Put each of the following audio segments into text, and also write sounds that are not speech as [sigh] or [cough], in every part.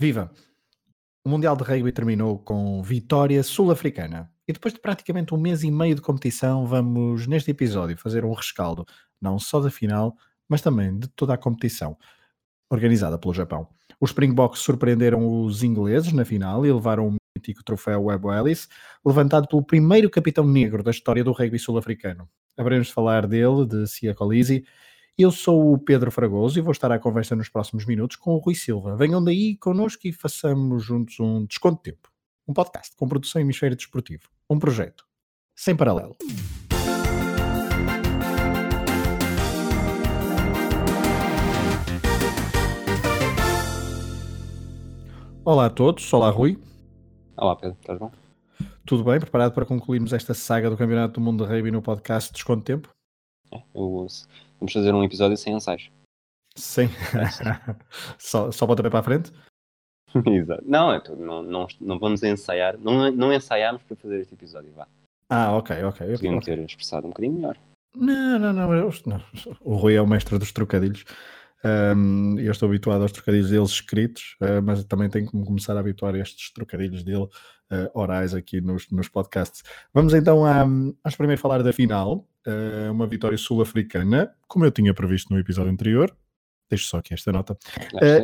Viva! O Mundial de Rugby terminou com vitória sul-africana. E depois de praticamente um mês e meio de competição, vamos neste episódio fazer um rescaldo, não só da final, mas também de toda a competição, organizada pelo Japão. Os Springboks surpreenderam os ingleses na final e levaram o mítico troféu Webb Ellis, levantado pelo primeiro capitão negro da história do rugby sul-africano. Haveremos de falar dele, de Sia Colisi, eu sou o Pedro Fragoso e vou estar à conversa nos próximos minutos com o Rui Silva. Venham daí connosco e façamos juntos um Desconto de Tempo, um podcast com produção Hemisfério Desportivo, um projeto sem paralelo. Olá a todos, olá Rui. Olá Pedro, estás bom? Tudo bem? Preparado para concluirmos esta saga do Campeonato do Mundo de Rugby no podcast Desconto de Tempo? É, eu Vamos fazer um episódio sem ensaios. Sim. [laughs] [laughs] só, só bota para a frente? [laughs] Exato. Não, é não, não, não vamos ensaiar. Não, não ensaiámos para fazer este episódio, vá. Ah, ok, ok. Podíamos ter expressado um bocadinho melhor. Não, não, não, eu, não. O Rui é o mestre dos trocadilhos. Um, eu estou habituado aos trocadilhos deles escritos, uh, mas também tenho que começar a habituar a estes trocadilhos dele uh, orais aqui nos, nos podcasts. Vamos então a, vamos primeiro falar da final, uh, uma vitória sul-africana, como eu tinha previsto no episódio anterior. Deixo só aqui esta nota.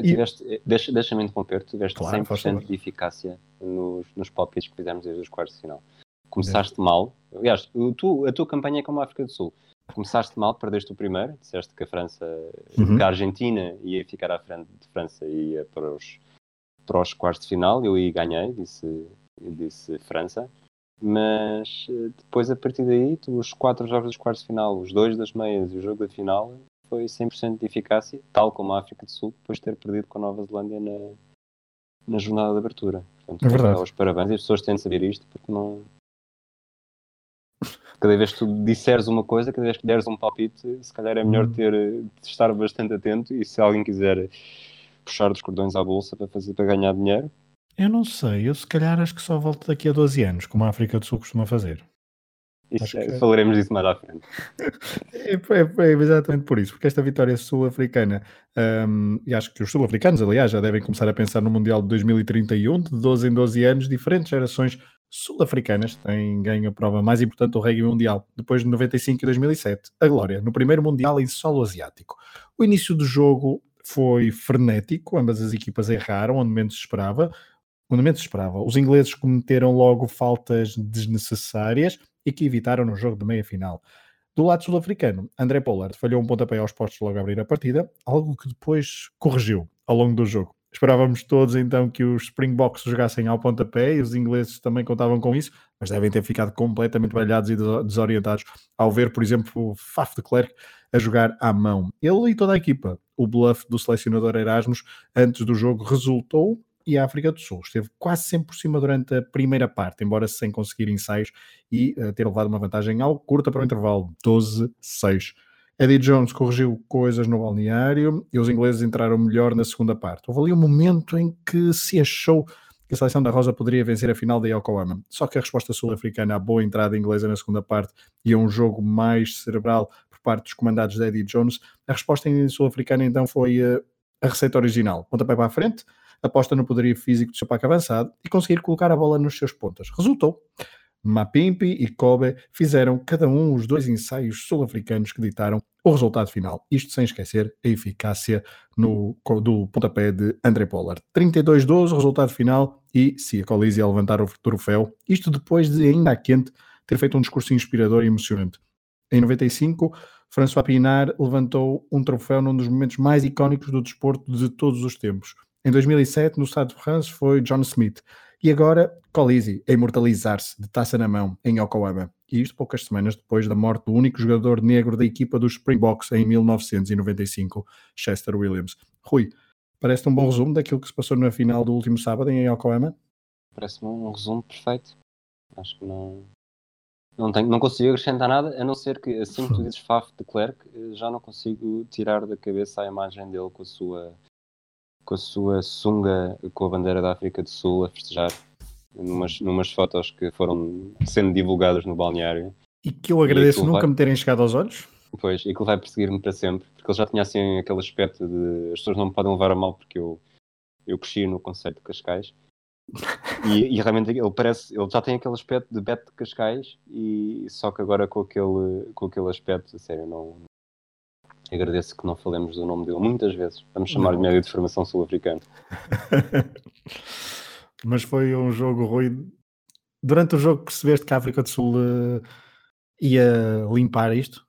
Tiveste, deixa, deixa-me interromper, tiveste claro, 100% de eficácia nos, nos palpites que fizemos desde os quartos de final. Começaste mal, aliás, tu, a tua campanha é como a África do Sul começaste mal, perdeste o primeiro, disseste que a França, uhum. que a Argentina ia ficar à frente de França e ia para os, para os quartos de final, eu aí ganhei, disse, disse França, mas eh, depois a partir daí, os quatro jogos dos quartos de final, os dois das meias e o jogo da final, foi 100% de eficácia, tal como a África do Sul, depois de ter perdido com a Nova Zelândia na, na jornada de abertura. Portanto, é verdade. Os parabéns e as pessoas têm de saber isto, porque não, cada vez que tu disseres uma coisa, cada vez que deres um palpite, se calhar é melhor uhum. ter, estar bastante atento e se alguém quiser puxar dos cordões à bolsa para, fazer, para ganhar dinheiro. Eu não sei, eu se calhar acho que só volto daqui a 12 anos, como a África do Sul costuma fazer. Isso, é, que... Falaremos disso mais à frente. [laughs] É, é, é, exatamente por isso, porque esta vitória sul-africana, um, e acho que os sul-africanos, aliás, já devem começar a pensar no Mundial de 2031, de 12 em 12 anos, diferentes gerações sul-africanas têm ganho a prova mais importante do rugby mundial, depois de 95 e 2007, a glória, no primeiro mundial em solo asiático. O início do jogo foi frenético, ambas as equipas erraram onde menos se esperava, onde menos esperava. Os ingleses cometeram logo faltas desnecessárias e que evitaram no jogo de meia final. Do lado sul-africano, André Pollard falhou um pontapé aos postos logo a abrir a partida, algo que depois corrigiu ao longo do jogo. Esperávamos todos então que os Springboks jogassem ao pontapé e os ingleses também contavam com isso, mas devem ter ficado completamente balhados e desorientados ao ver, por exemplo, o Faf de Klerk a jogar à mão. Ele e toda a equipa. O bluff do selecionador Erasmus antes do jogo resultou e a África do Sul esteve quase sempre por cima durante a primeira parte, embora sem conseguir ensaios e uh, ter levado uma vantagem algo curta para o intervalo, 12-6. Eddie Jones corrigiu coisas no balneário e os ingleses entraram melhor na segunda parte. Houve ali um momento em que se achou que a seleção da Rosa poderia vencer a final da Yokohama. Só que a resposta sul-africana à boa entrada inglesa na segunda parte e a um jogo mais cerebral por parte dos comandados de Eddie Jones, a resposta sul-africana então foi uh, a receita original. Pontapé para a frente, aposta no poderio físico seu pack avançado e conseguir colocar a bola nos seus pontas. Resultou. Mapimpi e Kobe fizeram cada um os dois ensaios sul-africanos que ditaram o resultado final. Isto sem esquecer a eficácia no, do pontapé de André Pollard. 32-12, resultado final, e Colisi a levantar o troféu. Isto depois de, ainda a quente, ter feito um discurso inspirador e emocionante. Em 95, François Pinard levantou um troféu num dos momentos mais icónicos do desporto de todos os tempos. Em 2007, no Stade de France, foi John Smith. E agora, Colisi a imortalizar-se de taça na mão em Yokohama. E isto poucas semanas depois da morte do único jogador negro da equipa dos Springboks em 1995, Chester Williams. Rui, parece-te um bom resumo daquilo que se passou na final do último sábado em Yokohama? Parece-me um resumo perfeito. Acho que não, não, tenho, não consigo acrescentar nada, a não ser que assim que tu [laughs] dizes Faf de Klerk, já não consigo tirar da cabeça a imagem dele com a sua com a sua sunga com a bandeira da África do Sul a festejar numas, numas fotos que foram sendo divulgadas no balneário. E que eu agradeço nunca vai... me terem chegado aos olhos. Pois, e que ele vai perseguir-me para sempre, porque ele já tinha assim aquele aspecto de as pessoas não me podem levar a mal porque eu eu cresci no conceito de Cascais. E, e, realmente ele parece, ele já tem aquele aspecto de Beto de Cascais, e só que agora com aquele, com aquele aspecto, a sério, não, agradeço que não falemos do nome dele muitas vezes. Vamos chamar-lhe médio de formação sul-africano. [laughs] Mas foi um jogo ruim. Durante o jogo percebeste que a África do Sul uh, ia limpar isto?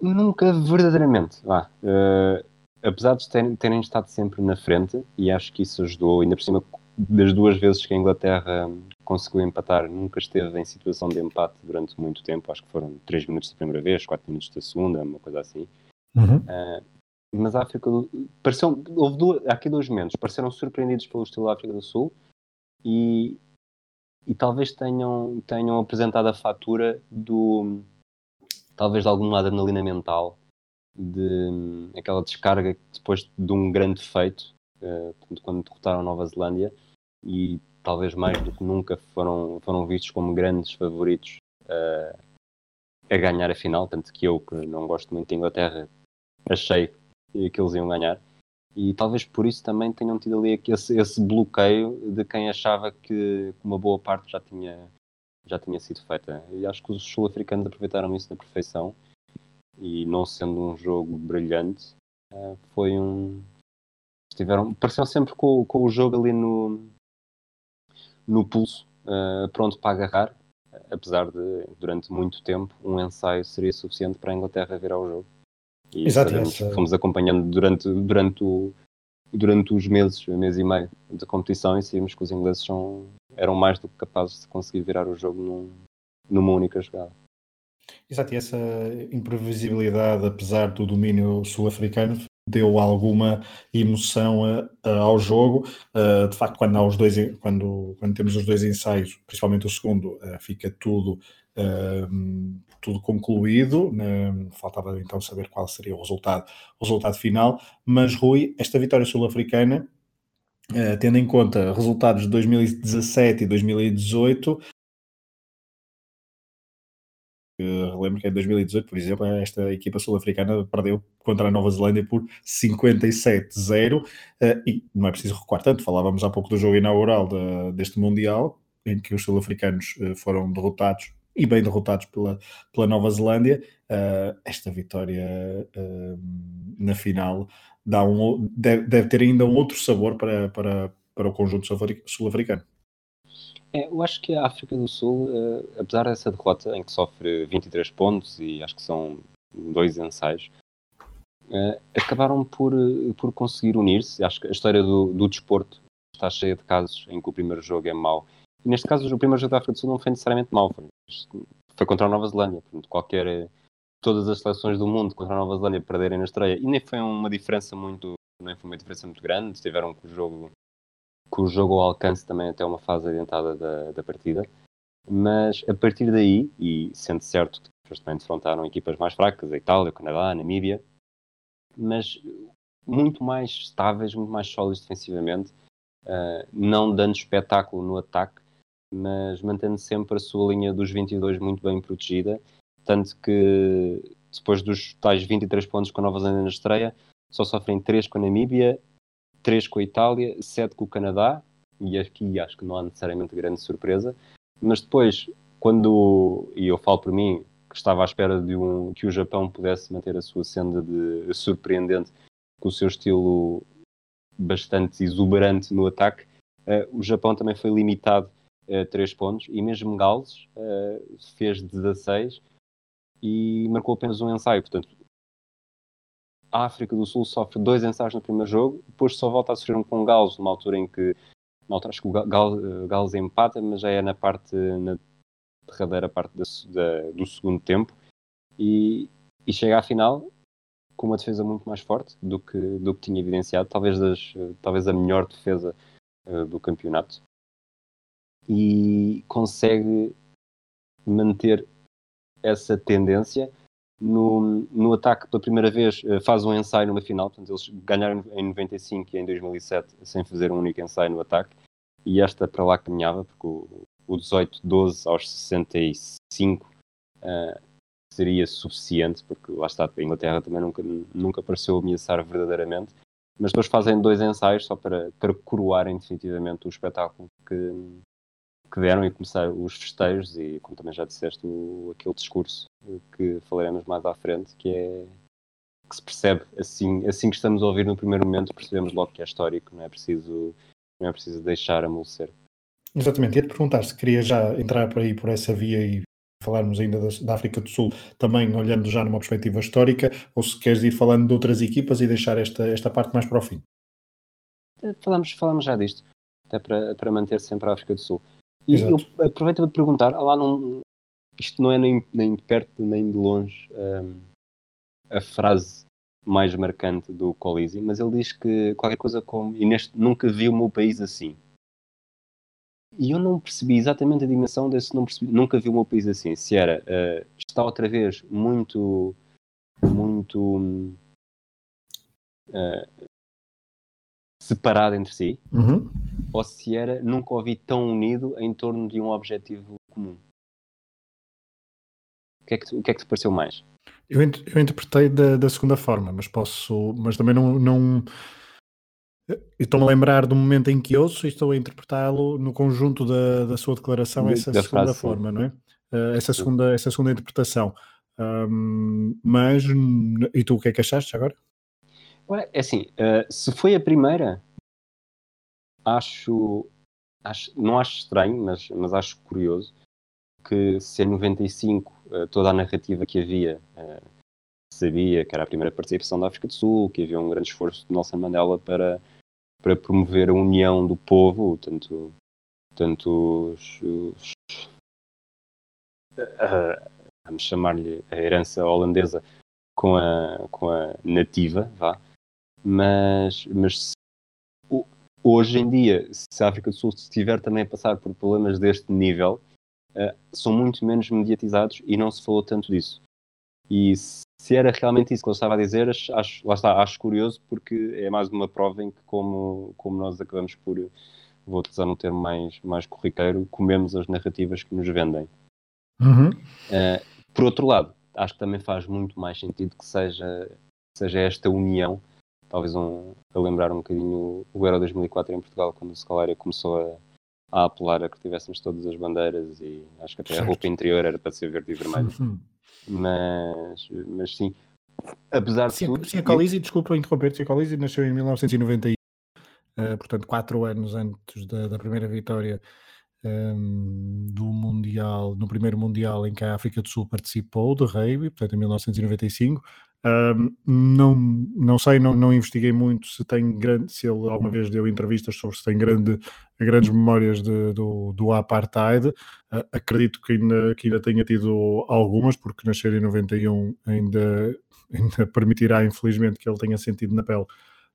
Nunca verdadeiramente. Ah, uh, apesar de terem, terem, estado sempre na frente, e acho que isso ajudou, ainda por cima das duas vezes que a Inglaterra conseguiu empatar, nunca esteve em situação de empate durante muito tempo. Acho que foram 3 minutos da primeira vez, 4 minutos da segunda, uma coisa assim. Uhum. Uh, mas a África do pareceu, houve duas, aqui dois momentos, pareceram surpreendidos pelo estilo da África do Sul e, e talvez tenham, tenham apresentado a fatura do talvez de algum adrenalina mental de aquela descarga depois de um grande feito uh, quando derrotaram a Nova Zelândia e talvez mais do que nunca foram, foram vistos como grandes favoritos uh, a ganhar a final, tanto que eu que não gosto muito da Inglaterra achei que eles iam ganhar. E talvez por isso também tenham tido ali esse, esse bloqueio de quem achava que uma boa parte já tinha já tinha sido feita. E acho que os sul-africanos aproveitaram isso na perfeição. E não sendo um jogo brilhante uh, foi um estiveram pareciam sempre com, com o jogo ali no no pulso uh, pronto para agarrar apesar de durante muito tempo um ensaio seria suficiente para a Inglaterra virar o jogo e Exato, essa... fomos acompanhando durante, durante, o, durante os meses, mês e meio de competição e sabíamos que os ingleses são, eram mais do que capazes de conseguir virar o jogo num, numa única jogada. Exato, e essa imprevisibilidade, apesar do domínio sul-africano, deu alguma emoção a, a, ao jogo. Uh, de facto, quando, há os dois, quando, quando temos os dois ensaios, principalmente o segundo, uh, fica tudo Uh, tudo concluído, né? faltava então saber qual seria o resultado, o resultado final, mas Rui, esta vitória sul-africana, tendo em conta resultados de 2017 e 2018, relembro que em 2018, por exemplo, esta equipa sul-africana perdeu contra a Nova Zelândia por 57-0 uh, e não é preciso recuar tanto, falávamos há pouco do jogo inaugural de, deste Mundial, em que os sul-africanos uh, foram derrotados e bem derrotados pela, pela Nova Zelândia. Uh, esta vitória uh, na final dá um, deve, deve, ter ainda um outro sabor para, para, para o conjunto sul-africano. É, eu acho que a África do Sul, uh, apesar dessa derrota em que sofre 23 pontos e acho que são dois ensaios, acabaram por, por conseguir unir-se. Acho que a história do, do desporto está cheia de casos em que o primeiro jogo é mau e neste caso, o primeiro jogo da África do Sul não foi necessariamente mau, foi, foi contra a Nova Zelândia. Portanto, qualquer, todas as seleções do mundo contra a Nova Zelândia perderem na estreia, e nem foi uma diferença muito, nem foi uma diferença muito grande, estiveram com o jogo, com o jogo ao alcance também até uma fase adiantada da, da partida. Mas a partir daí, e sendo certo que depois também defrontaram equipas mais fracas, a Itália, o Canadá, a Namíbia, mas muito mais estáveis, muito mais sólidos defensivamente, uh, não dando espetáculo no ataque, mas mantendo sempre a sua linha dos 22 muito bem protegida, tanto que depois dos tais 23 pontos com a Nova Zelândia na estreia, só sofrem 3 com a Namíbia, 3 com a Itália, 7 com o Canadá, e aqui acho que não há necessariamente grande surpresa, mas depois, quando, e eu falo por mim, que estava à espera de um, que o Japão pudesse manter a sua senda de surpreendente com o seu estilo bastante exuberante no ataque, uh, o Japão também foi limitado uh, 3 pontos, e mesmo Gales uh, fez 16 e marcou apenas um ensaio. Portanto, a África do Sul sofre dois ensaios no primeiro jogo, depois só volta a sofrer um com Gales, numa altura em que, na altura acho que o Gales, eh, Gales empata, mas já é na parte, na derradeira parte da, da, do segundo tempo, e, e chega à final com uma defesa muito mais forte do que, do que tinha evidenciado, talvez, das, talvez a melhor defesa uh, do campeonato e consegue manter essa tendência. No, no ataque, pela primeira vez, eh, faz um ensaio numa final. Portanto, eles ganharam em 95 e em 2007 sem fazer um único ensaio no ataque. E esta para lá caminhava, porque o, o 18-12 aos 65 uh, seria suficiente, porque lá está, a Inglaterra também nunca, nunca pareceu ameaçar verdadeiramente. mas depois fazem dois ensaios só para, para coroarem definitivamente o espetáculo que, que deram e começar os festejos e, como também já disseste, o, aquele discurso que falaremos mais à frente, que é que se percebe assim, assim que estamos a ouvir no primeiro momento, percebemos logo que é histórico, não é preciso, não é preciso deixar amolecer. Exatamente, ia-te perguntar se queria já entrar por aí por essa via e falarmos ainda da, da, África do Sul, também olhando já numa perspectiva histórica, ou se queres ir falando de outras equipas e deixar esta, esta parte mais para o fim? Falamos, falamos já disto, até para, para manter sempre a África do Sul. E Exato. eu aproveito para perguntar, lá não, isto não é nem, nem de perto nem de longe um, a frase mais marcante do Colisi, mas ele diz que qualquer coisa como, e neste nunca vi o meu país assim. E eu não percebi exatamente a dimensão desse, não percebi, nunca vi o meu país assim. Se era, uh, está outra vez muito, muito uh, separado entre si, uhum. Ou se era, nunca o vi tão unido em torno de um objetivo comum. O que é que, o que, é que te pareceu mais? Eu, eu interpretei da, da, segunda forma, mas posso, mas também não, não estou-me a lembrar do momento em que ouço e estou a interpretá-lo no conjunto da, da sua declaração, essa da segunda frase, forma, sim. não é? Uh, essa, segunda, essa segunda interpretação. Um, mas, e tu o que é que achaste agora? É assim, uh, se foi a primeira, acho, acho, não acho estranho, mas, mas acho curioso que se em 95 uh, toda a narrativa que havia uh, sabia que era a primeira participação da África do Sul, que havia um grande esforço de Nelson Mandela para, para promover a união do povo, tanto, tanto os, os uh, vamos chamar-lhe a herança holandesa com a, com a nativa, vá. Mas, mas hoje em dia, se a África do Sul estiver também a passar por problemas deste nível, uh, são muito menos mediatizados e não se falou tanto disso. E se era realmente isso que eu estava a dizer, acho, lá está, acho curioso porque é mais uma prova em que, como, como nós acabamos por, vou utilizar um termo mais, mais corriqueiro, comemos as narrativas que nos vendem. Uhum. Uh, por outro lado, acho que também faz muito mais sentido que seja, seja esta união, talvez um, a lembrar um bocadinho o Euro 2004 em Portugal, quando o Scalária começou a, a apelar a que tivéssemos todas as bandeiras e acho que até certo. a roupa interior era para ser verde e vermelho. Uhum. Mas, mas sim, apesar sim, de tudo... Sim, a Colisi, desculpa interromper-te, a Colisi nasceu em 1991, uh, eh, portanto quatro anos antes da, da primeira vitória um, ehm, do Mundial, no primeiro Mundial em que a África do Sul participou de rugby, portanto em 1995, não, não sei, não, não investiguei muito se tem grande, se ele alguma vez deu entrevistas sobre se tem grande, grandes memórias de, do, do apartheid. Uh, acredito que ainda, que ainda tenha tido algumas, porque nascer em 91 ainda, [laughs] ainda permitirá, infelizmente, que ele tenha sentido na pele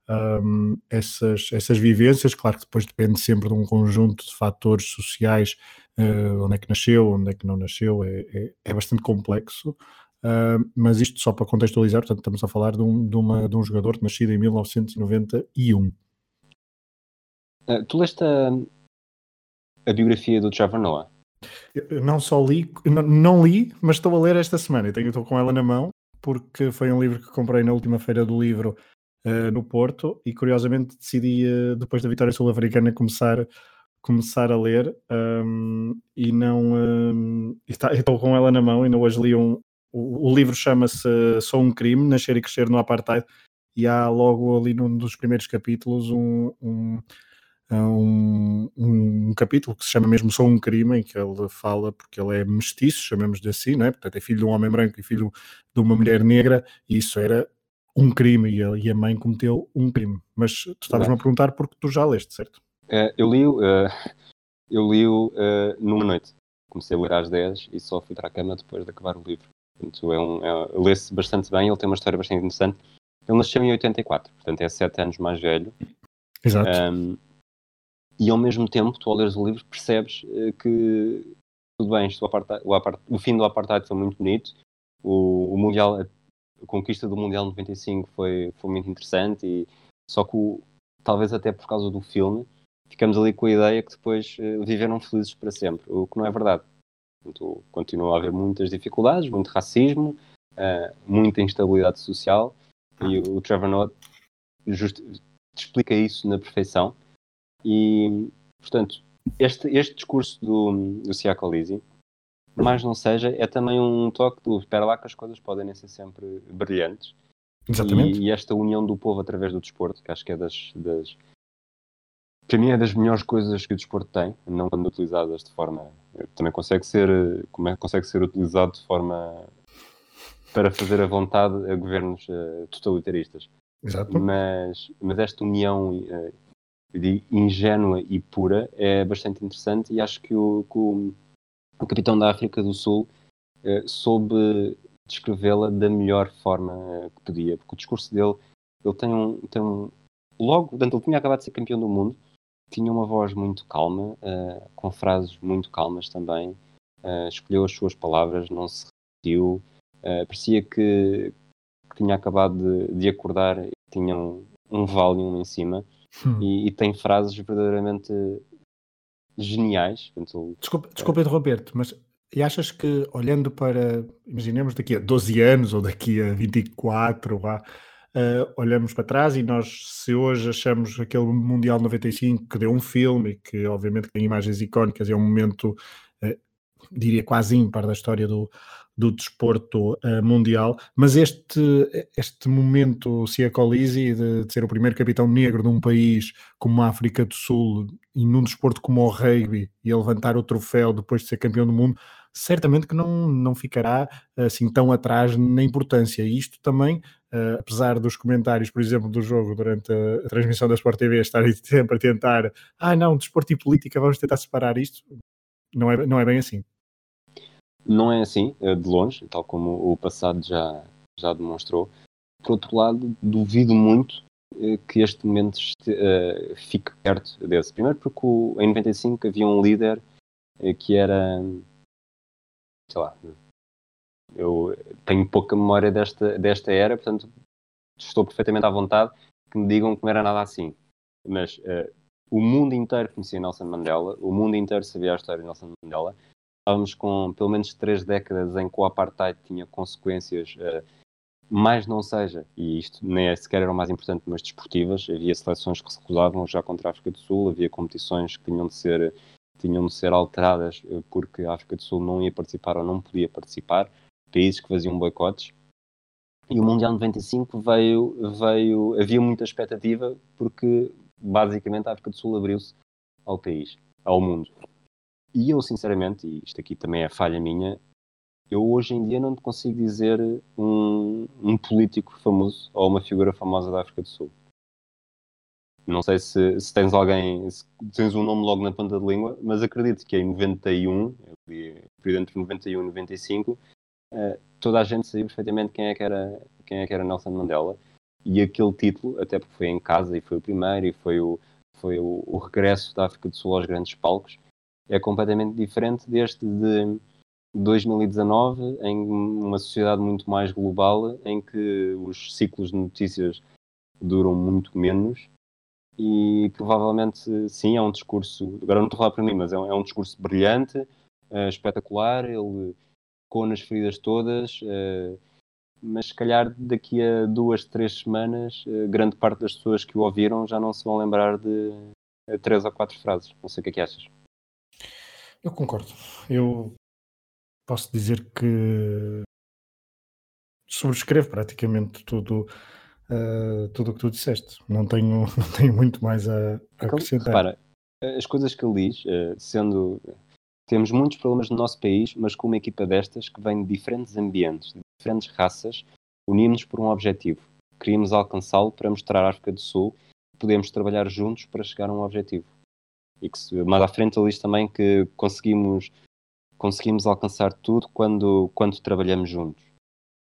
um, essas, essas vivências. Claro que depois depende sempre de um conjunto de fatores sociais, uh, onde é que nasceu, onde é que não nasceu, é, é, é bastante complexo. Uh, mas isto só para contextualizar, portanto, estamos a falar de um, de uma, de um jogador nascido em 1991. Uh, ah, tu leste a, a, biografia do Trevor Noah? Eu não só li, não, não, li, mas estou a ler esta semana e tenho, estou com ela na mão, porque foi um livro que comprei na última feira do livro uh, no Porto e curiosamente decidi, depois da vitória sul-africana, começar começar a ler um, e não um, está, estou com ela na mão e não hoje li um, o, o livro chama-se Só um Crime, Nascer e Crescer no Apartheid, e há logo ali num dos primeiros capítulos um, um, um, um, capítulo que se chama mesmo Só um Crime, em que ele fala, porque ele é mestiço, chamemos-lhe assim, não é? portanto é filho de um homem branco e filho de uma mulher negra, e isso era um crime, e a, e a mãe cometeu um crime. Mas tu estavas-me a perguntar porque tu já leste, certo? Uh, eu li-o uh, eu li-o uh, numa noite. Comecei a ler às 10 e só fui para a cama depois de acabar o livro. Portanto, é um, é, lê-se bastante bem, ele tem uma história bastante interessante. Ele nasceu em 84, portanto é 7 anos mais velho. Exato. Um, e ao mesmo tempo, tu ao leres o livro percebes uh, que tudo bem, isto, o, apartheid, o, o, fim do apartheid foi muito bonito, o, o Mundial, a conquista do Mundial 95 foi, foi muito interessante, e só que o, talvez até por causa do filme, ficamos ali com a ideia que depois uh, viveram felizes para sempre, o que não é verdade. Portanto, continua a haver muitas dificuldades, muito racismo, uh, muita instabilidade social e o Trevor Noah just, explica isso na perfeição. E, portanto, este, este discurso do, do Siacolisi, mais não seja, é também um toque do espera lá que as coisas podem nem ser sempre brilhantes. Exatamente. E, e, esta união do povo através do desporto, que acho que é das, das para mim é das melhores coisas que o desporto tem, não quando utilizadas de forma também consegue ser como é, consegue ser utilizado de forma para fazer a vontade a governos uh, totalitaristas. Exato. Mas, mas esta união uh, ingênua e pura é bastante interessante e acho que o, que o, o capitão da África do Sul uh, soube descrevê-la da melhor forma que podia, porque o discurso dele ele tem um, tem um logo, portanto, ele tinha acabado de ser campeão do mundo tinha uma voz muito calma, uh, com frases muito calmas também. Uh, escolheu as suas palavras, não se repetiu. Uh, parecia que, que, tinha acabado de, de acordar e tinha um, um Valium em cima. Hum. E, e, tem frases verdadeiramente geniais. Portanto, desculpa, desculpa interromper-te, mas e achas que olhando para, imaginemos daqui a 12 anos ou daqui a 24, vá, uh, olhamos para trás e nós, se hoje achamos aquele Mundial 95 que deu um filme e que obviamente tem imagens icónicas, é um momento, uh, diria quase ímpar da história do, do desporto uh, mundial, mas este, este momento Cia Colisi de, de, ser o primeiro capitão negro de um país como a África do Sul e num desporto como o rugby e a levantar o troféu depois de ser campeão do mundo, certamente que não, não ficará assim tão atrás na importância. E isto também Uh, apesar dos comentários, por exemplo, do jogo durante a, a, transmissão da Sport TV estarem [laughs] sempre a tentar, ah não, desporto e política, vamos tentar separar isto, não é, não é bem assim. Não é assim, é de longe, tal como o passado já, já demonstrou. Por outro lado, duvido muito uh, que este momento este, uh, fique perto desse. Primeiro porque o, em 95 havia um líder que era, sei lá, eu tenho pouca memória desta, desta era, portanto estou perfeitamente à vontade que me digam que não era nada assim. Mas uh, o mundo inteiro conhecia Nelson Mandela, o mundo inteiro sabia a história de Nelson Mandela. Estávamos com pelo menos três décadas em que o apartheid tinha consequências, uh, mais não seja, e isto nem é sequer era o mais importante, mas desportivas. Havia seleções que se recusavam já contra a África do Sul, havia competições que tinham de ser, tinham de ser alteradas uh, porque a África do Sul não ia participar ou não podia participar países que faziam boicotes. E o Mundial 95 veio, veio, havia muita expectativa porque basicamente a África do Sul abriu-se ao país, ao mundo. E eu, sinceramente, e isto aqui também é falha minha, eu hoje em dia não te consigo dizer um, um político famoso ou uma figura famosa da África do Sul. Não sei se, se, tens alguém, se tens um nome logo na ponta da língua, mas acredito que em 91, período entre 91 e 95, uh, toda a gente sabia perfeitamente quem é, que era, quem é que era Nelson Mandela. E aquele título, até porque foi em casa e foi o primeiro e foi o, foi o, o regresso da África do Sul aos grandes palcos, é completamente diferente deste de 2019, em uma sociedade muito mais global, em que os ciclos de notícias duram muito menos e provavelmente sim é um discurso, agora não estou a falar para mim, mas é um, é um discurso brilhante, uh, espetacular, ele com nas feridas todas, uh, mas se calhar daqui a duas, três semanas, uh, grande parte das pessoas que o ouviram já não se vão lembrar de uh, três ou quatro frases. Não sei o que é que achas. Eu concordo. Eu posso dizer que subscrevo praticamente tudo uh, tudo o que tu disseste. Não tenho, [laughs] não tenho muito mais a, a acrescentar. Repara, as coisas que ele diz, sendo temos muitos problemas no nosso país, mas com uma equipa destas que vem de diferentes ambientes, de diferentes raças, unimos-nos por um objetivo. Queríamos alcançá-lo para mostrar à África do Sul que podemos trabalhar juntos para chegar a um objetivo. E que mais à frente diz também que conseguimos, conseguimos alcançar tudo quando, quando trabalhamos juntos.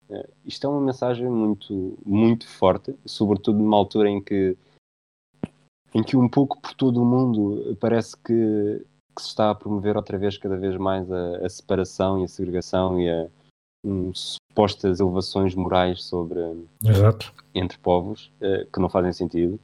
Uh, isto é uma mensagem muito, muito forte, sobretudo numa altura em que, em que um pouco por todo o mundo parece que que se está a promover outra vez cada vez mais a, a separação e a segregação e a um, supostas elevações morais sobre Exato. entre povos uh, que não fazem sentido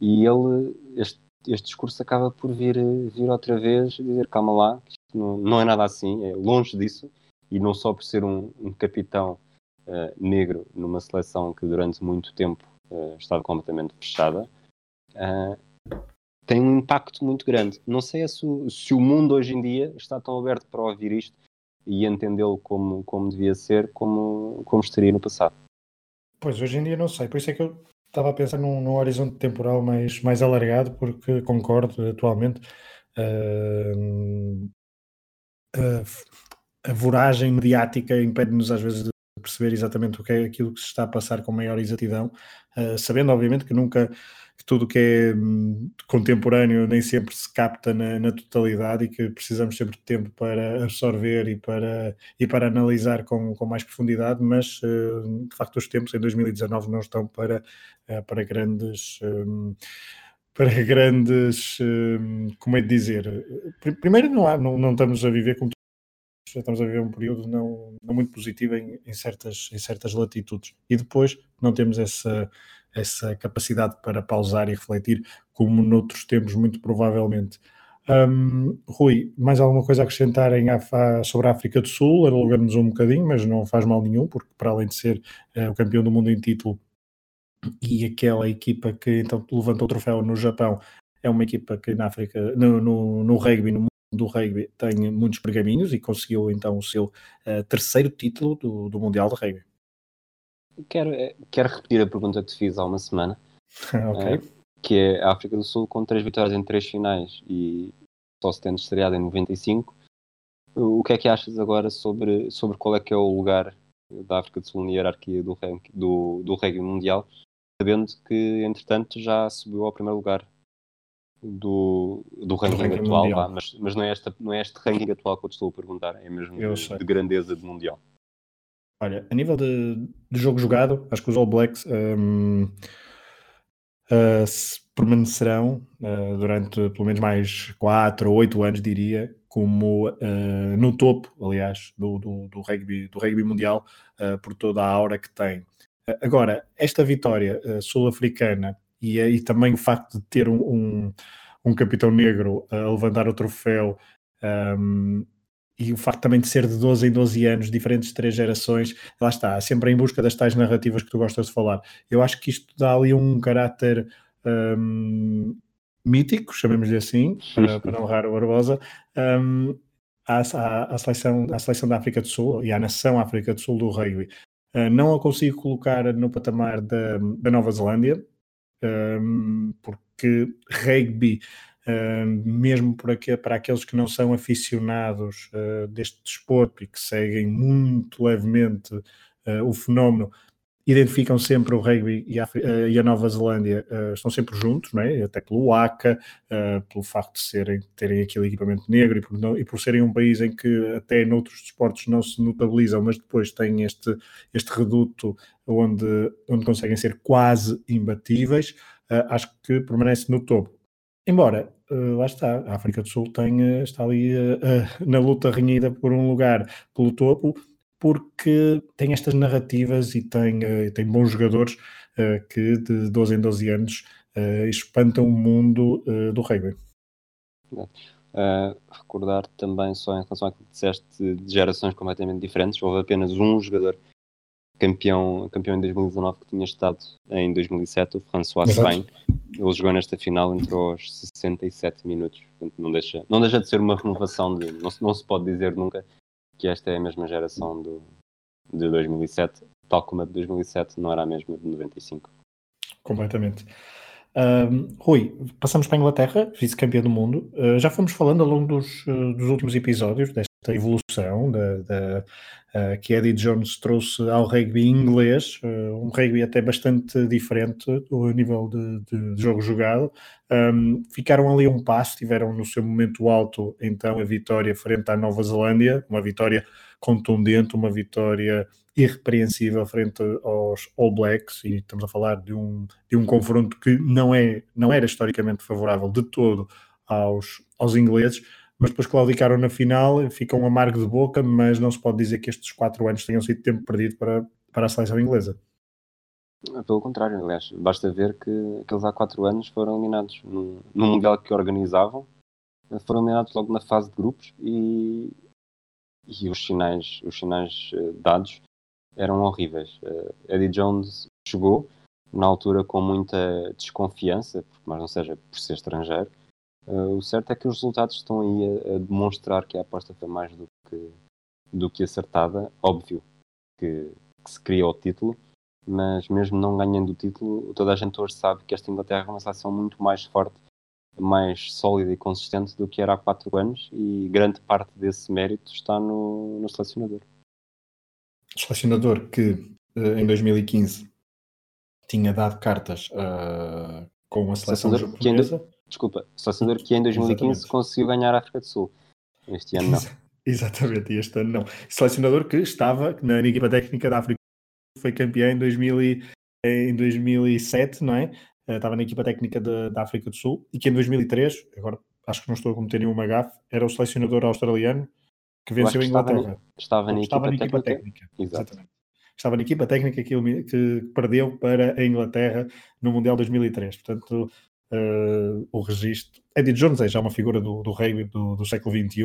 e ele este, este discurso acaba por vir vir outra vez dizer calma lá isto não, não é nada assim é longe disso e não só por ser um, um capitão uh, negro numa seleção que durante muito tempo uh, estava completamente fechada tem um impacto muito grande. Não sei se o, se o mundo hoje em dia está tão aberto para ouvir isto e entendê-lo como, como devia ser, como, como estaria no passado. Pois, hoje em dia não sei. Por isso é que eu estava a pensar num, num horizonte temporal mais, mais alargado, porque concordo atualmente. Uh, a, a voragem mediática impede-nos às vezes de perceber exatamente o que é aquilo que se está a passar com maior exatidão, uh, sabendo obviamente que nunca tudo que é hum, contemporâneo nem sempre se capta na, na, totalidade e que precisamos sempre de tempo para absorver e para, e para analisar com, com mais profundidade, mas uh, de facto os tempos em 2019 não estão para, uh, para grandes. Um, para grandes, hum, como é de dizer, primeiro não, há, não, não estamos a viver como estamos a viver um período não, não muito positivo em, em, certas, em certas latitudes. E depois não temos essa, essa capacidade para pausar e refletir, como noutros tempos, muito provavelmente. Um, Rui, mais alguma coisa a acrescentar sobre a África do Sul? Alugamos um bocadinho, mas não faz mal nenhum, porque para além de ser uh, o campeão do mundo em título e aquela equipa que então levantou o troféu no Japão, é uma equipa que na África, no, no, no rugby, no do rugby tem muitos pergaminhos e conseguiu então o seu uh, terceiro título do, do Mundial de Rugby. Quero, eh, quero repetir a pergunta que te fiz há uma semana, [laughs] okay. uh, que é a África do Sul com três vitórias em três finais e só se tendo estreado em 95. O que é que achas agora sobre, sobre qual é que é o lugar da África do Sul na hierarquia do, do, do rugby mundial, sabendo que, entretanto, já subiu ao primeiro lugar do, do ranking, do ranking atual, vá, mas, mas não, é esta, não é este ranking atual que eu te estou a perguntar, é mesmo de, de, grandeza de mundial. Olha, a nível de, de jogo jogado, acho que os All Blacks um, uh, permanecerão uh, durante pelo menos mais 4 ou 8 anos, diria, como uh, no topo, aliás, do, do, do, rugby, do rugby mundial, por toda a aura que tem. agora, esta vitória sul-africana e, e também o facto de ter um, um, um capitão negro a levantar o troféu um, e o facto também de ser de 12 em 12 anos, diferentes de três gerações, lá está, sempre em busca das tais narrativas que tu gostas de falar. Eu acho que isto dá ali um caráter um, mítico, chamemos-lhe assim, para, para honrar o Barbosa, um, à, à, à, seleção, à seleção da África do Sul e à nação África do Sul do rugby. Uh, não a consigo colocar no patamar da, da Nova Zelândia, um, porque rugby, mesmo para aqueles que não são aficionados uh, deste desporto e que seguem muito levemente uh, o fenómeno, identificam sempre o rugby e a, uh, e a Nova Zelândia, uh, estão sempre juntos, não é? até pelo ACA, uh, pelo facto de serem, terem aquele equipamento negro e por, não, e por serem um país em que até noutros desportos não se notabilizam, mas depois têm este, este reduto onde, onde conseguem ser quase imbatíveis, acho que permanece no topo. Embora, lá está, a África do Sul tem, está ali na luta renhida por um lugar pelo topo, porque tem estas narrativas e tem, uh, tem bons jogadores uh, que de 12 em 12 anos uh, espantam o mundo do rugby. recordar também só em relação àquilo que disseste de gerações completamente diferentes, houve apenas um jogador campeão, campeão em 2019 que tinha estado em 2007, o François Sain. Ele jogou nesta final entre os 67 minutos. Portanto, não deixa, não deixa de ser uma renovação de. Não, não se pode dizer nunca que esta é a mesma geração do, de 2007, tal como a de 2007 não era a mesma de 95. Completamente. Um, Rui, passamos para a Inglaterra, vice-campeã do mundo. Uh, já fomos falando ao longo dos, uh, dos últimos episódios desta evolução da, da uh, que Eddie Jones trouxe ao rugby inglês, um rugby até bastante diferente do nível de, de, de jogo jogado. Um, ficaram ali um passo, tiveram no seu momento alto então a vitória frente à Nova Zelândia, uma vitória contundente, uma vitória irrepreensível frente aos All Blacks e estamos a falar de um, de um confronto que não, é, não era historicamente favorável de todo aos, aos ingleses, mas depois claudicaram na final, ficam um amargo de boca, mas não se pode dizer que estes quatro anos tenham sido tempo perdido para, para a seleção inglesa. Pelo contrário, aliás, basta ver que aqueles há quatro anos foram eliminados no, no Mundial que organizavam, foram eliminados logo na fase de grupos e, e os sinais, os sinais eh, dados eram horríveis. Uh, Eddie Jones chegou, na altura com muita desconfiança, mais não seja por ser estrangeiro. Uh, o certo é que os resultados estão aí a, a, demonstrar que a aposta foi mais do que, do que acertada. Óbvio que, que se cria o título, mas mesmo não ganhando o título, toda a gente hoje sabe que esta Inglaterra é uma seleção muito mais forte, mais sólida e consistente do que era há quatro anos e grande parte desse mérito está no, no selecionador. Selecionador que eh, em 2015 tinha dado cartas uh, com a seleção japonesa. Desculpa, selecionador que em 2015 Exatamente. conseguiu ganhar a África do Sul. Este ano não. Exatamente, este ano não. Selecionador que estava na equipa técnica da África foi campeão em, 2000 e, em 2007, não é? Eh, estava na equipa técnica de, da África do Sul e que em 2003, agora acho que não estou a cometer nenhuma gafe, era o selecionador australiano que venceu a Inglaterra. Estava, na, estava na equipa, técnica. técnica. Exatamente estava na equipa técnica que, que, perdeu para a Inglaterra no Mundial 2003. Portanto, uh, o registro. Eddie Jones é já uma figura do, do do, do século XXI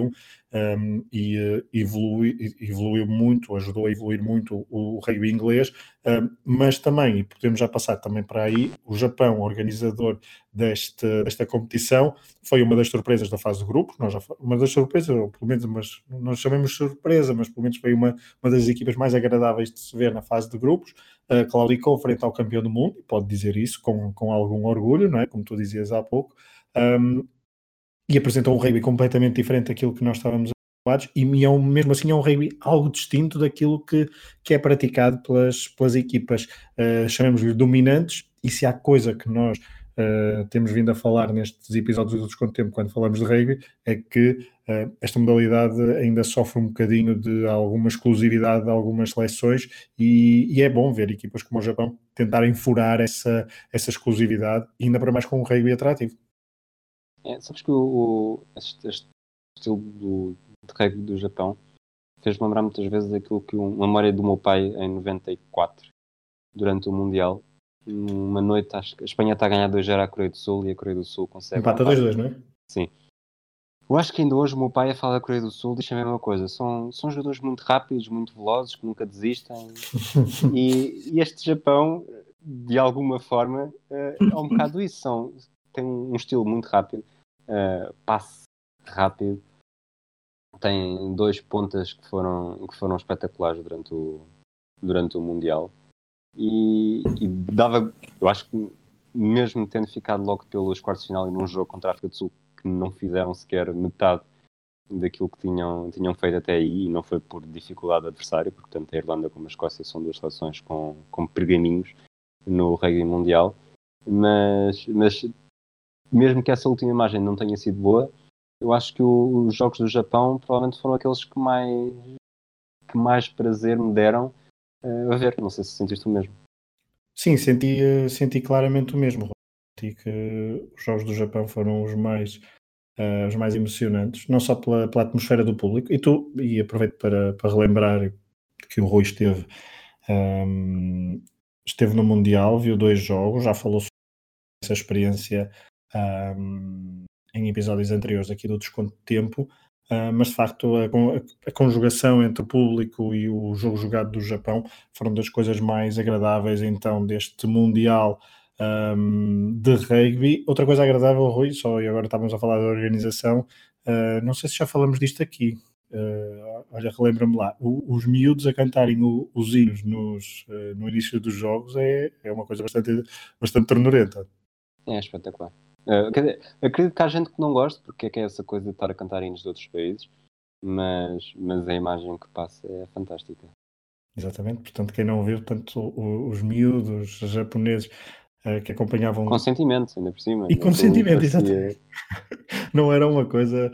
um, e uh, evolui, evoluiu muito, ajudou a evoluir muito o, o inglês, uh, mas também, e podemos já passar também para aí, o Japão, organizador deste, desta competição, foi uma das surpresas da fase de grupos, nós já, uma das surpresas, ou pelo menos mas nós chamamos surpresa, mas pelo menos foi uma, uma das equipas mais agradáveis de se ver na fase de grupos, uh, claudicou frente ao campeão do mundo, pode dizer isso com, com algum orgulho, não é? como tu dizias há pouco, um, e apresentou um rugby completamente diferente daquilo que nós estávamos habituados, e é um, mesmo assim é um rugby algo distinto daquilo que, que é praticado pelas, pelas equipas, uh, chamamos-lhe dominantes, e se há coisa que nós uh, temos vindo a falar nestes episódios do Desconto Tempo, quando falamos de rugby, é que uh, esta modalidade ainda sofre um bocadinho de alguma exclusividade de algumas seleções e, e, é bom ver equipas como o Japão tentarem furar essa, essa exclusividade, ainda para mais com um rugby atrativo. É, sabes que o, o este, este, estilo do, de rugby do Japão fez-me lembrar muitas vezes aquilo que uma memória do meu pai em 94, durante o Mundial, uma noite, acho que a Espanha está a ganhar 2-0 à Coreia do Sul e a Coreia do Sul consegue. Empata 2-2, não é? Sim. Eu acho que ainda hoje o meu pai a falar da Coreia do Sul diz a mesma coisa. São, são jogadores muito rápidos, muito velozes, que nunca desistem. [laughs] e, e, este Japão, de alguma forma, é um bocado isso. São, tem um estilo muito rápido, uh, passe rápido. Tem dois pontas que foram, que foram espetaculares durante o, durante o Mundial e, e, dava, eu acho que mesmo tendo ficado logo pelos quartos de final e num jogo contra a África do Sul que não fizeram sequer metade daquilo que tinham, tinham feito até aí e não foi por dificuldade do adversário, porque tanto a Irlanda como a Escócia são duas seleções com, com pergaminhos no rugby mundial, mas, mas mesmo que essa última imagem não tenha sido boa, eu acho que o, os jogos do Japão provavelmente foram aqueles que mais, que mais prazer me deram uh, a ver. Não sei se sentiste o mesmo. Sim, senti, eh, senti claramente o mesmo. Senti que os jogos do Japão foram os mais, uh, os mais emocionantes, não só pela, pela atmosfera do público, e tu, e aproveito para, para relembrar que o Rui esteve, um, ehm, esteve no Mundial, viu dois jogos, já falou sobre essa experiência um, em episódios anteriores aqui do Desconto de Tempo, Uh, mas de facto a, a, conjugação entre o público e o jogo jogado do Japão foram das coisas mais agradáveis então deste Mundial um, de rugby. Outra coisa agradável, Rui, só e agora estávamos a falar da organização, uh, não sei se já falamos disto aqui. Uh, olha, relembra-me lá, o, os miúdos a cantarem o, os hinos nos, no início dos jogos é, é uma coisa bastante, bastante ternurenta. É espetacular. Uh, dizer, acredito que há gente que não gosta, porque é que é essa coisa de estar a cantar hinos de outros países, mas, mas a imagem que passa é fantástica. Exatamente, portanto, quem não viu, tanto os miúdos, os japoneses uh, que acompanhavam. Consentimento, ainda por cima. E consentimento, exatamente. [laughs] não era uma coisa.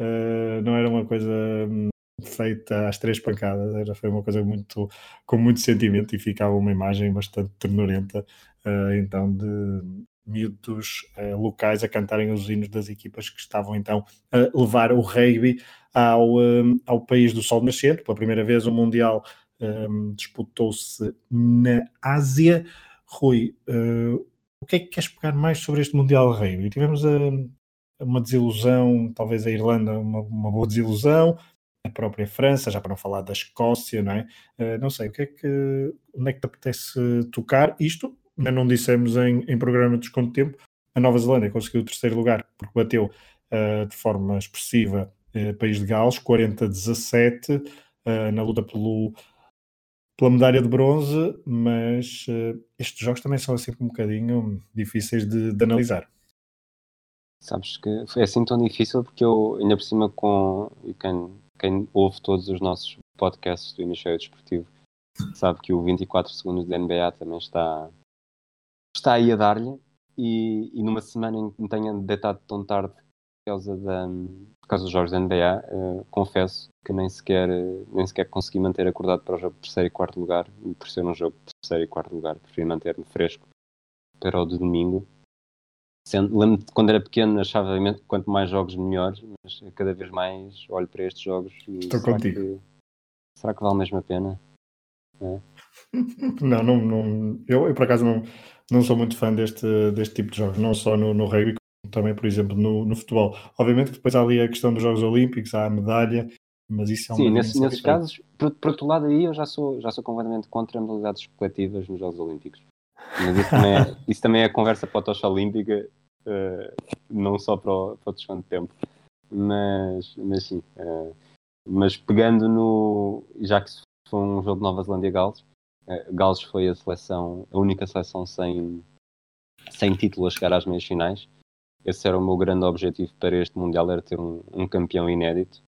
Uh, não era uma coisa hum, feita às três pancadas, era, foi uma coisa muito com muito sentimento e ficava uma imagem bastante ternurenta então de, miúdos uh, locais a cantarem os hinos das equipas que estavam então a levar o rugby ao, um, ao país do sol nascente. Pela primeira vez o Mundial um, disputou-se na Ásia. Rui, uh, o que é que queres pegar mais sobre este Mundial de Rugby? Tivemos uh, uma desilusão, talvez a Irlanda uma, uma, boa desilusão, a própria França, já para não falar da Escócia, não é? Não sei, o que é que, onde é que te apetece tocar? Isto ainda não dissemos em, em programa de desconto de tempo, a Nova Zelândia conseguiu o terceiro lugar porque bateu uh, de forma expressiva uh, País de Gales, 40-17, uh, na luta pelo, pela medalha de bronze, mas estes jogos também são assim um bocadinho difíceis de, de analisar. Sabes que foi assim tão difícil porque eu, ainda por cima, com quem, quem ouve todos os nossos podcasts do Hemisfério Desportivo, sabe que o 24 segundos da NBA também está, está aí a dar-lhe. E, e, numa semana em que me tenha deitado tão tarde por causa, da, por causa dos jogos da NBA, uh, eh, confesso que nem sequer, nem sequer consegui manter acordado para o jogo de terceiro e quarto lugar. E por ser um jogo de terceiro e quarto lugar, preferi manter-me fresco para o de domingo lembro de quando era pequeno achava que quanto mais jogos melhor, mas cada vez mais olho para estes jogos e Estou será contigo. Que, será que vale mesmo a pena? É? [laughs] não, não, não eu, eu, por acaso não, não sou muito fã deste, deste tipo de jogos, não só no, no rugby, como também, por exemplo, no, no futebol. Obviamente que depois há ali a questão dos Jogos Olímpicos, há a medalha, mas isso é Sim, nesse, nesses casos, por, por, outro lado, aí eu já sou, já sou completamente contra modalidades coletivas nos Jogos Olímpicos. Mas isso também é, [laughs] isso também é conversa para a tocha olímpica, uh, não só para o, para o desconto de tempo. Mas, mas sim. Uh, mas pegando no. Já que foi um jogo de Nova Zelândia Uh, Gales foi a seleção, a única seleção sem, sem título a chegar às meias finais. Esse era o meu grande objetivo para este Mundial, era ter um, um campeão inédito.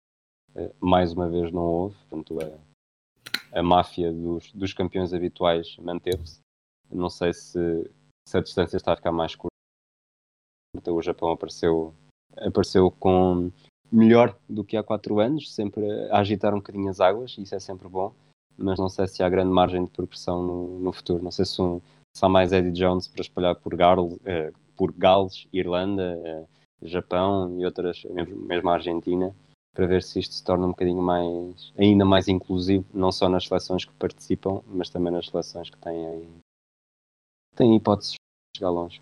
mais uma vez não houve, portanto a, a máfia dos, dos campeões habituais manteve-se. Não sei se, se a distância está a ficar mais curta. O Japão apareceu, apareceu com melhor do que há quatro anos, sempre a agitar um bocadinho as águas, isso é sempre bom, mas não sei se há grande margem de progressão no, no futuro. Não sei se, um, se há mais Eddie Jones para espalhar por, Garl, eh, por Gales, Irlanda, eh, Japão e outras, mesmo, mesmo a Argentina, para ver se isto se torna um bocadinho mais, ainda mais inclusivo, não só nas seleções que participam, mas também nas seleções que têm tem hipóteses de chegar longe.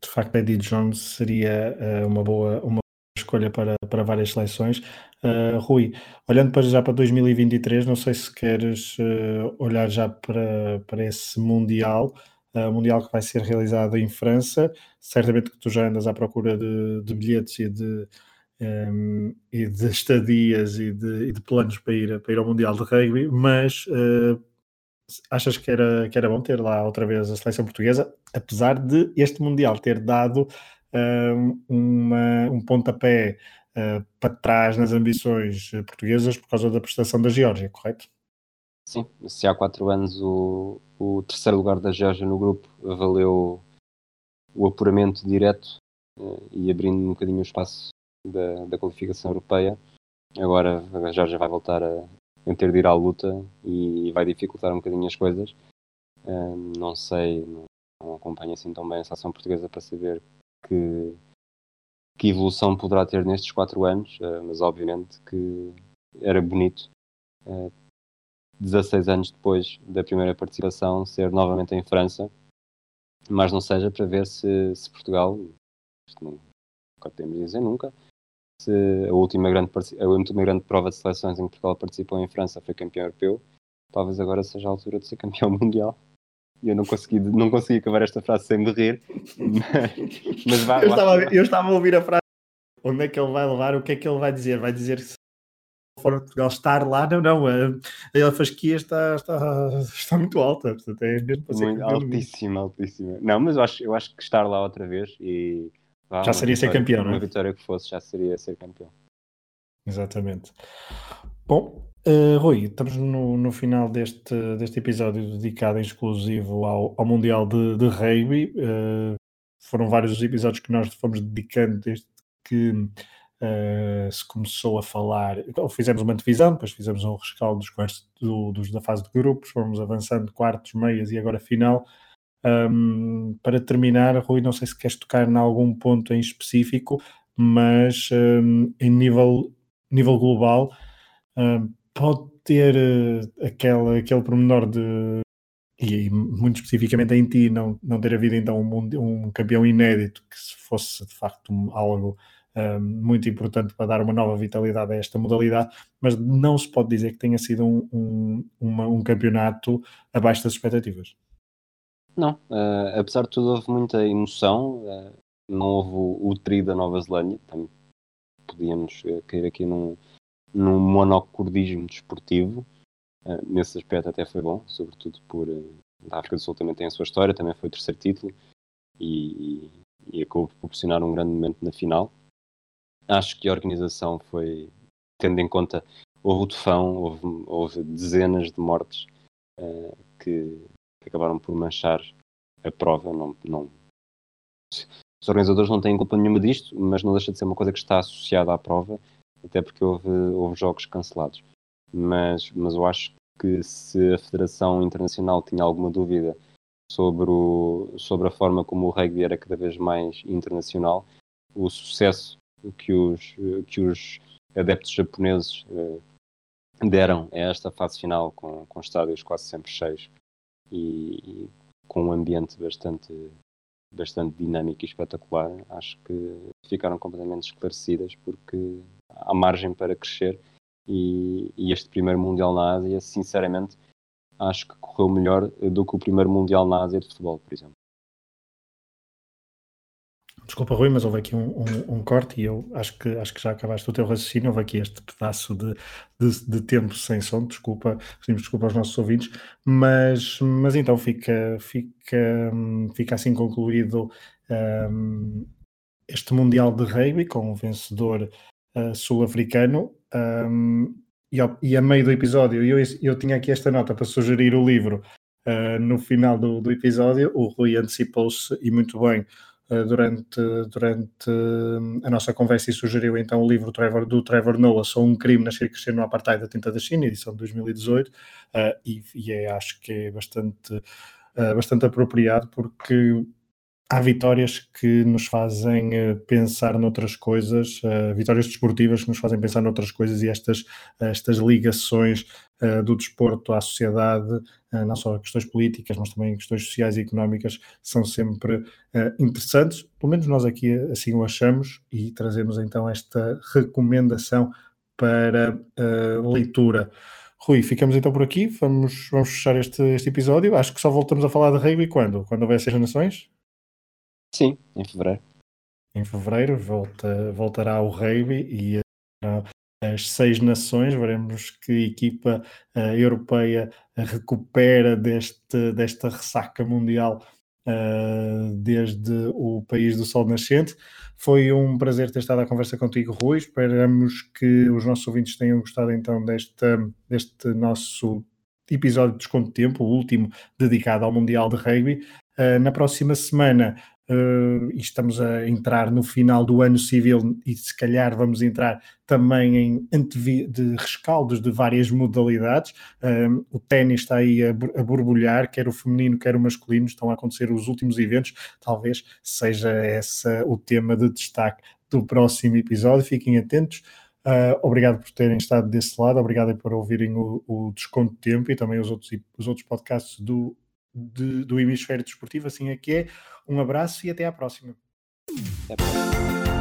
De facto, Eddie Jones seria uh, uma, boa, uma escolha para, para várias seleções. Uh, Rui, olhando para já para 2023, não sei se queres uh, olhar já para, para esse Mundial, uh, Mundial que vai ser realizado em França. Certamente que tu já andas à procura de, de bilhetes e de, um, ehm, e de estadias e de, e de, planos para ir, para ir ao Mundial de Rugby, mas achas que era, que era bom ter lá outra vez a seleção portuguesa, apesar de este Mundial ter dado uma, um pontapé uh, para trás nas ambições portuguesas por causa da prestação da Geórgia, correto? Sim, se há quatro anos o, o terceiro lugar da Geórgia no grupo valeu o apuramento direto uh, e abrindo um bocadinho o espaço da, da qualificação europeia, agora a Geórgia vai voltar a, em ter de ir à luta e vai dificultar um bocadinho as coisas. Uh, não sei, não, acompanho assim tão bem a seleção portuguesa para saber que, que evolução poderá ter nestes quatro anos, uh, mas obviamente que era bonito. Uh, ah, 16 anos depois da primeira participação, ser novamente em França, mas não seja para ver se, se Portugal, isto não, nunca podemos dizer nunca, a última grande, a última grande prova de seleções em que Portugal participou em França foi campeão europeu, talvez agora seja a altura de ser campeão [laughs] mundial. E eu não consegui, não consegui acabar esta frase sem me rir. Mas, mas vai, eu, estava a, eu estava a ouvir a frase. Onde é que ele vai levar? O que é que ele vai dizer? Vai dizer que se for Portugal estar lá, não, não. A, a fasquia está, está, está muito alta. Portanto, é mesmo para ser muito, altíssima, altíssima. Não, mas eu acho, eu acho que estar lá outra vez e ah, já seria ser campeão, não é? Uma vitória que fosse, já seria ser campeão. Exatamente. Bom, uh, Rui, estamos no, no final deste, deste episódio dedicado em exclusivo ao, ao Mundial de, de Rugby. Uh, foram vários os episódios que nós fomos dedicando desde que uh, se começou a falar. Então, fizemos uma divisão, depois fizemos um rescaldo dos, quartos, do, dos da fase de grupos, fomos avançando quartos, meias e agora final. Um, para terminar, Rui, não sei se queres tocar em algum ponto em específico, mas um, em nível, nível global, um, pode ter uh, aquele, aquele pormenor de, e muito especificamente em ti, não, não ter havido então um, um campeão inédito, que se fosse de facto algo muito importante para dar uma nova vitalidade a esta modalidade, mas não se pode dizer que tenha sido um, um, uma, um campeonato abaixo das expectativas. Não, uh, apesar de tudo houve muita emoção, uh, não houve o, o tri da Nova Zelândia, também podíamos uh, cair aqui num, num monocordismo desportivo, nesse aspecto até foi bom, sobretudo por a África do Sul também tem a sua história, também foi o terceiro título e, e, e acabou por proporcionar um grande momento na final. Acho que a organização foi, tendo em conta, houve o tufão, houve, houve dezenas de mortes que que acabaram por manchar a prova. Não, não... Os organizadores não têm culpa nenhuma disto, mas não deixa de ser uma coisa que está associada à prova, até porque houve, houve jogos cancelados. Mas, mas eu acho que se a Federação Internacional tinha alguma dúvida sobre, o, sobre a forma como o rugby era cada vez mais internacional, o sucesso que os, que os adeptos japoneses eh, deram a esta fase final com, com estádios quase sempre cheios e, e com um ambiente bastante, bastante dinâmico e espetacular, acho que ficaram completamente esclarecidas porque há margem para crescer e, e, este primeiro Mundial na Ásia, sinceramente, acho que correu melhor do que o primeiro Mundial na Ásia de futebol, por exemplo. Desculpa, Rui, mas houve aqui um, um, um, corte e eu acho que, acho que já acabaste o teu raciocínio. Houve aqui este pedaço de, de, de tempo sem som. Desculpa, pedimos desculpa aos nossos ouvintes, mas, mas então fica, fica, fica assim concluído um, este Mundial de Rugby com o vencedor uh, sul-africano. Um, e, ao, e, a meio do episódio, eu, eu tinha aqui esta nota para sugerir o livro. Uh, no final do, do episódio, o Rui antecipou-se e muito bem eh, durante, durante a nossa conversa e sugeriu então o livro Trevor, do Trevor Noah, Sou um crime, nascer e crescer no apartheid da tinta da China, edição de 2018, uh, eh, e, e é, acho que é bastante, uh, bastante apropriado porque há vitórias que nos fazem pensar noutras coisas, vitórias desportivas que nos fazem pensar noutras coisas e estas, estas ligações do desporto à sociedade eh, não só questões políticas, mas também questões sociais e económicas, são sempre eh, interessantes. Pelo menos nós aqui assim o achamos e trazemos então esta recomendação para eh, leitura. Rui, ficamos então por aqui. Vamos, vamos fechar este, este episódio. Acho que só voltamos a falar de rugby quando? Quando houver seis nações? Sim, em fevereiro. Em fevereiro volta, voltará o rugby e as seis nações, veremos que equipa uh, europeia recupera deste, desta ressaca mundial uh, desde o país do sol nascente. Foi um prazer ter estado à conversa contigo, Rui. Esperamos que os nossos ouvintes tenham gostado então desta, deste nosso episódio de Desconto de Tempo, o último dedicado ao Mundial de Rugby. Uh, na próxima semana uh, estamos a entrar no final do ano civil e se calhar vamos entrar também em de rescaldos de várias modalidades. Uh, o ténis está aí a, a, borbulhar, quer o feminino, quer o masculino, estão a acontecer os últimos eventos. Talvez seja esse o tema de destaque do próximo episódio. Fiquem atentos. Uh, obrigado por terem estado desse lado, obrigado por ouvirem o, o Desconto de Tempo e também os outros, os outros podcasts do, de, do Hemisfério Desportivo, assim é que é. Um abraço e até à próxima. Até.